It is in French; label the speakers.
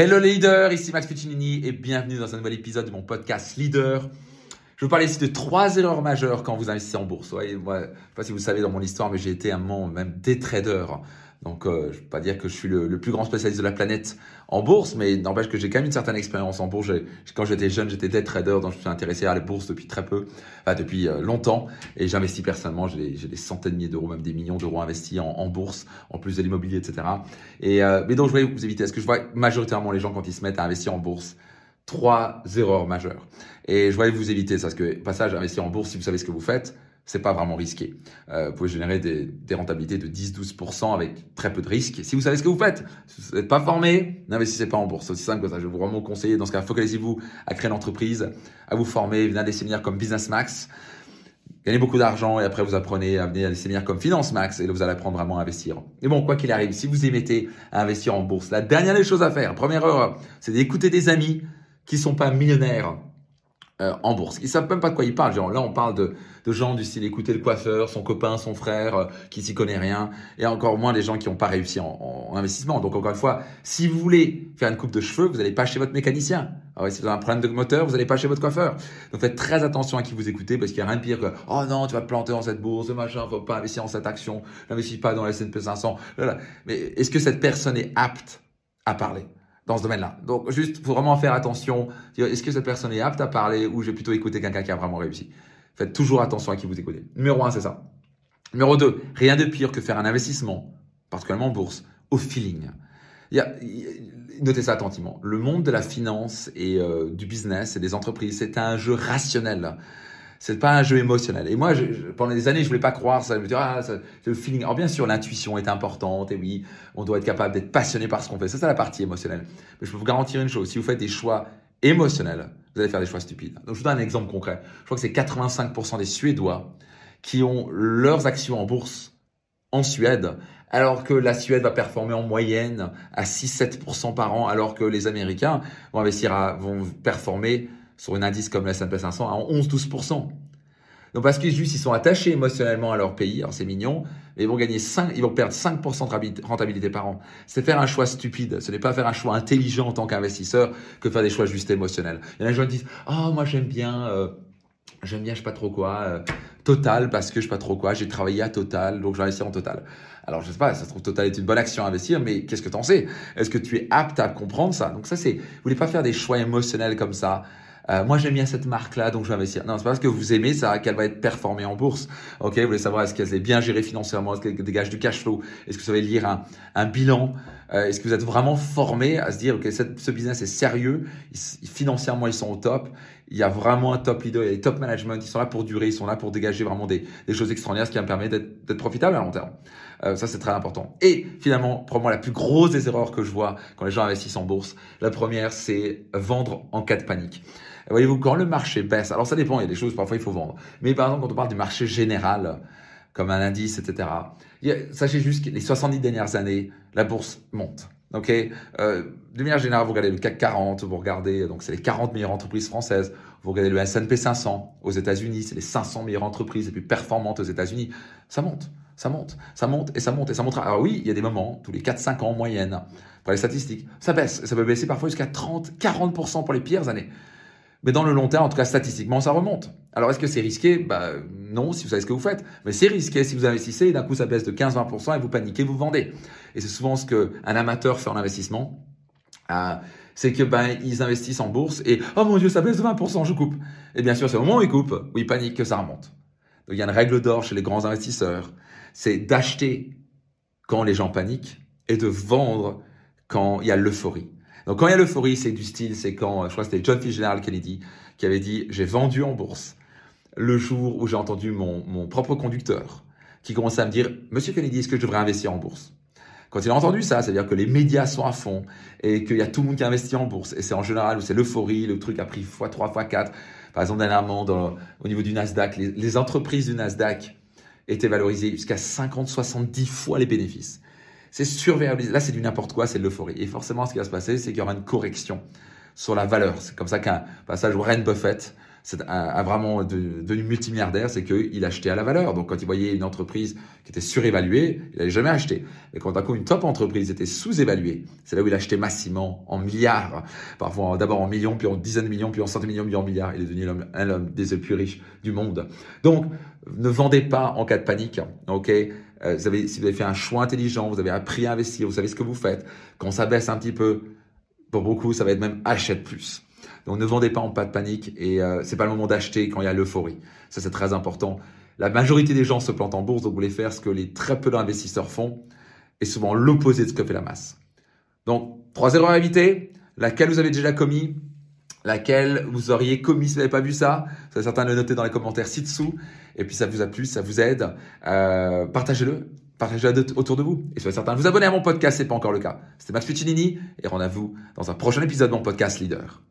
Speaker 1: Hello leader, ici Max Puccinini et bienvenue dans un nouvel épisode de mon podcast Leader. Je vous parler ici de trois erreurs majeures quand vous investissez en bourse. Je sais pas si vous savez dans mon histoire, mais j'ai été un moment même des traders. Donc, euh, je ne vais pas dire que je suis le, plus grand spécialiste de la planète en bourse, mais n'empêche que j'ai quand même une certaine expérience en bourse. Quand j'étais jeune, j'étais day trader, donc je suis intéressé à la bourse depuis très peu, enfin depuis euh, longtemps, et j'investis personnellement. J'ai des, centaines de milliers d'euros, même des millions d'euros investis en, bourse, en plus de l'immobilier, etc. Et euh, mais donc, je voulais vous éviter. Est-ce que je vois majoritairement les gens quand ils se mettent à investir en bourse trois erreurs majeures. Et je voulais vous éviter ça, parce que passage investir en bourse, si vous savez ce que vous faites, c'est pas vraiment risqué. Euh, vous pouvez générer des, rentabilités de 10-12% avec très peu de risques. Si vous savez ce que vous faites, si vous n'êtes pas formé, n'investissez pas en bourse. C'est aussi simple que ça. Je vous vraiment conseiller. Dans ce cas, focalisez-vous à créer une entreprise, à vous former. Venez à des séminaires comme Business Max. Gagnez beaucoup d'argent et après vous apprenez à venir à des séminaires comme Finance Max et là vous allez apprendre vraiment à investir. Et bon, quoi qu'il arrive, si vous aimez à investir en bourse, la dernière des choses à faire, première erreur, c'est d'écouter des amis qui sont pas millionnaires euh, en bourse. Ils savent même pas de quoi ils parlent. Genre, là, on parle de, de gens du style écouter le coiffeur, son copain, son frère, euh, qui s'y connaît rien, et encore moins les gens qui n'ont pas réussi en, investissement. Donc, encore une fois, si vous voulez faire une coupe de cheveux, vous n'allez pas chez votre mécanicien. Alors, si vous avez un problème de moteur, vous n'allez pas chez votre coiffeur. Donc, faites très attention à qui vous écoutez, parce qu'il n'y a rien de pire que oh non, tu vas te planter dans cette bourse, machin, faut pas investir dans cette action, n'investis pas dans la S&P 500. Voilà. Mais est-ce que cette personne est apte à parler? Dans ce domaine-là. Donc, juste, faut vraiment faire attention. Est-ce que cette personne est apte à parler ou j'ai plutôt écouté quelqu'un qui a vraiment réussi? Faites toujours attention à qui vous écoutez. Numéro un, c'est ça. Numéro deux, rien de pire que faire un investissement, particulièrement en bourse, au feeling. Y a, notez ça attentivement. Le monde de la finance et euh, du business et des entreprises, c'est un jeu rationnel c'est pas un jeu émotionnel. Et moi, pendant des années, je voulais pas croire ça. Je me dire, ah, c'est le feeling. Alors bien sûr, l'intuition est importante. Et oui, on doit être capable d'être passionné par ce qu'on fait. Ça, c'est la partie émotionnelle. Mais je peux vous garantir une chose. Si vous faites des choix émotionnels, vous allez faire des choix stupides. Donc, je vous donne un exemple concret. Je crois que c'est 85% des Suédois qui ont leurs actions en bourse en Suède, alors que la Suède va performer en moyenne à 6-7% par an, alors que les Américains vont investir à, vont performer sur un indice comme le S&P 500 à 11-12%. Donc parce qu'ils juste ils sont attachés émotionnellement à leur pays, alors c'est mignon, mais ils vont gagner 5, ils vont perdre 5% de rentabilité par an. C'est faire un choix stupide. Ce n'est pas faire un choix intelligent en tant qu'investisseur que faire des choix juste émotionnels. Il y en a des gens qui disent, oh, moi j'aime bien, euh, j'aime bien, je sais pas trop quoi, euh, Total parce que je sais pas trop quoi, j'ai travaillé à Total, donc je vais investir en Total. Alors je sais pas, ça se trouve Total est une bonne action à investir, mais qu'est-ce que tu en sais? Est-ce que tu es apte à comprendre ça? Donc ça c'est, vous voulez pas faire des choix émotionnels comme ça? Euh, moi j'aime bien cette marque-là, donc je vais investir. Non, c'est pas parce que vous aimez ça qu'elle va être performée en bourse. Ok, vous voulez savoir est-ce qu'elle est bien gérée financièrement, est-ce qu'elle dégage du cash flow, est-ce que vous savez lire un, un bilan, euh, est-ce que vous êtes vraiment formé à se dire ok ce business est sérieux, financièrement ils sont au top, il y a vraiment un top leader, il y a des top management, ils sont là pour durer, ils sont là pour dégager vraiment des, des choses extraordinaires, ce qui me permettre d'être profitable à long terme. Euh, ça, c'est très important. Et finalement, probablement la plus grosse des erreurs que je vois quand les gens investissent en bourse, la première, c'est vendre en cas de panique. Voyez-vous, quand le marché baisse, alors ça dépend, il y a des choses, parfois il faut vendre. Mais par exemple, quand on parle du marché général, comme un indice, etc., sachez juste que les 70 dernières années, la bourse monte. Ok, euh, de manière générale, vous regardez le CAC 40, vous regardez donc c'est les 40 meilleures entreprises françaises, vous regardez le S&P 500 aux États-Unis, c'est les 500 meilleures entreprises les plus performantes aux États-Unis, ça monte, ça monte, ça monte et ça monte et ça monte. Alors oui, il y a des moments tous les 4-5 ans en moyenne pour les statistiques, ça baisse, ça peut baisser parfois jusqu'à 30, 40% pour les pires années. Mais dans le long terme, en tout cas statistiquement, ça remonte. Alors est-ce que c'est risqué? Bah, Non, si vous savez ce que vous faites. Mais c'est risqué si vous investissez et d'un coup ça baisse de 15-20% et vous paniquez, vous vendez. Et c'est souvent ce qu'un amateur fait en investissement. Euh, c'est que ben ils investissent en bourse et oh mon dieu ça baisse de 20%, je coupe. Et bien sûr c'est au moment où ils coupent, où ils paniquent que ça remonte. Donc il y a une règle d'or chez les grands investisseurs, c'est d'acheter quand les gens paniquent et de vendre quand il y a l'euphorie. Donc quand il y a l'euphorie, c'est du style, c'est quand, je crois que c'était John Fitzgerald Kennedy qui avait dit, j'ai vendu en bourse le jour où j'ai entendu mon, mon propre conducteur qui commençait à me dire, Monsieur Kennedy, est-ce que je devrais investir en bourse? Quand il a entendu ça, c'est-à-dire que les médias sont à fond et qu'il y a tout le monde qui investit en bourse, et c'est en général où c'est l'euphorie, le truc a pris x3, x4. Par exemple, dernièrement, dans, au niveau du Nasdaq, les, les entreprises du Nasdaq étaient valorisées jusqu'à 50, 70 fois les bénéfices. C'est survériabilisé. Là, c'est du n'importe quoi, c'est de l'euphorie. Et forcément, ce qui va se passer, c'est qu'il y aura une correction sur la valeur. C'est comme ça qu'un passage Warren Buffett, a, vraiment devenu multimilliardaire, c'est qu'il achetait à la valeur. Donc quand il voyait une entreprise qui était surévaluée, il n'allait jamais acheter. Mais quand d'un coup une top entreprise était sous-évaluée, c'est là où il achetait massivement en milliards, parfois d'abord en millions, puis en dizaines de millions, puis en centaines de millions, puis en milliards. Il est devenu l'homme des plus riches du monde. Donc ne vendez pas en cas de panique, ok? Euh, vous avez, si vous avez fait un choix intelligent, vous avez appris à investir, vous savez ce que vous faites. Quand ça baisse un petit peu, pour beaucoup, ça va être même achète plus. Donc ne vendez pas en pas de panique et euh, c'est pas le moment d'acheter quand il y a l'euphorie. Ça c'est très important. La majorité des gens se plantent en bourse, donc vous voulez faire ce que les très peu d'investisseurs font et souvent l'opposé de ce que fait la masse. Donc trois erreurs à éviter, laquelle vous avez déjà commis, laquelle vous auriez commis si vous n'avez pas vu ça. Vous certains le noter dans les commentaires ci-dessous. Et puis ça vous a plu, ça vous aide. Euh, partagez-le. Partagez-le autour de vous. Et soyez certain de vous abonner à mon podcast, c'est pas encore le cas. C'était Max Puccinini et rendez-vous dans un prochain épisode de mon podcast Leader.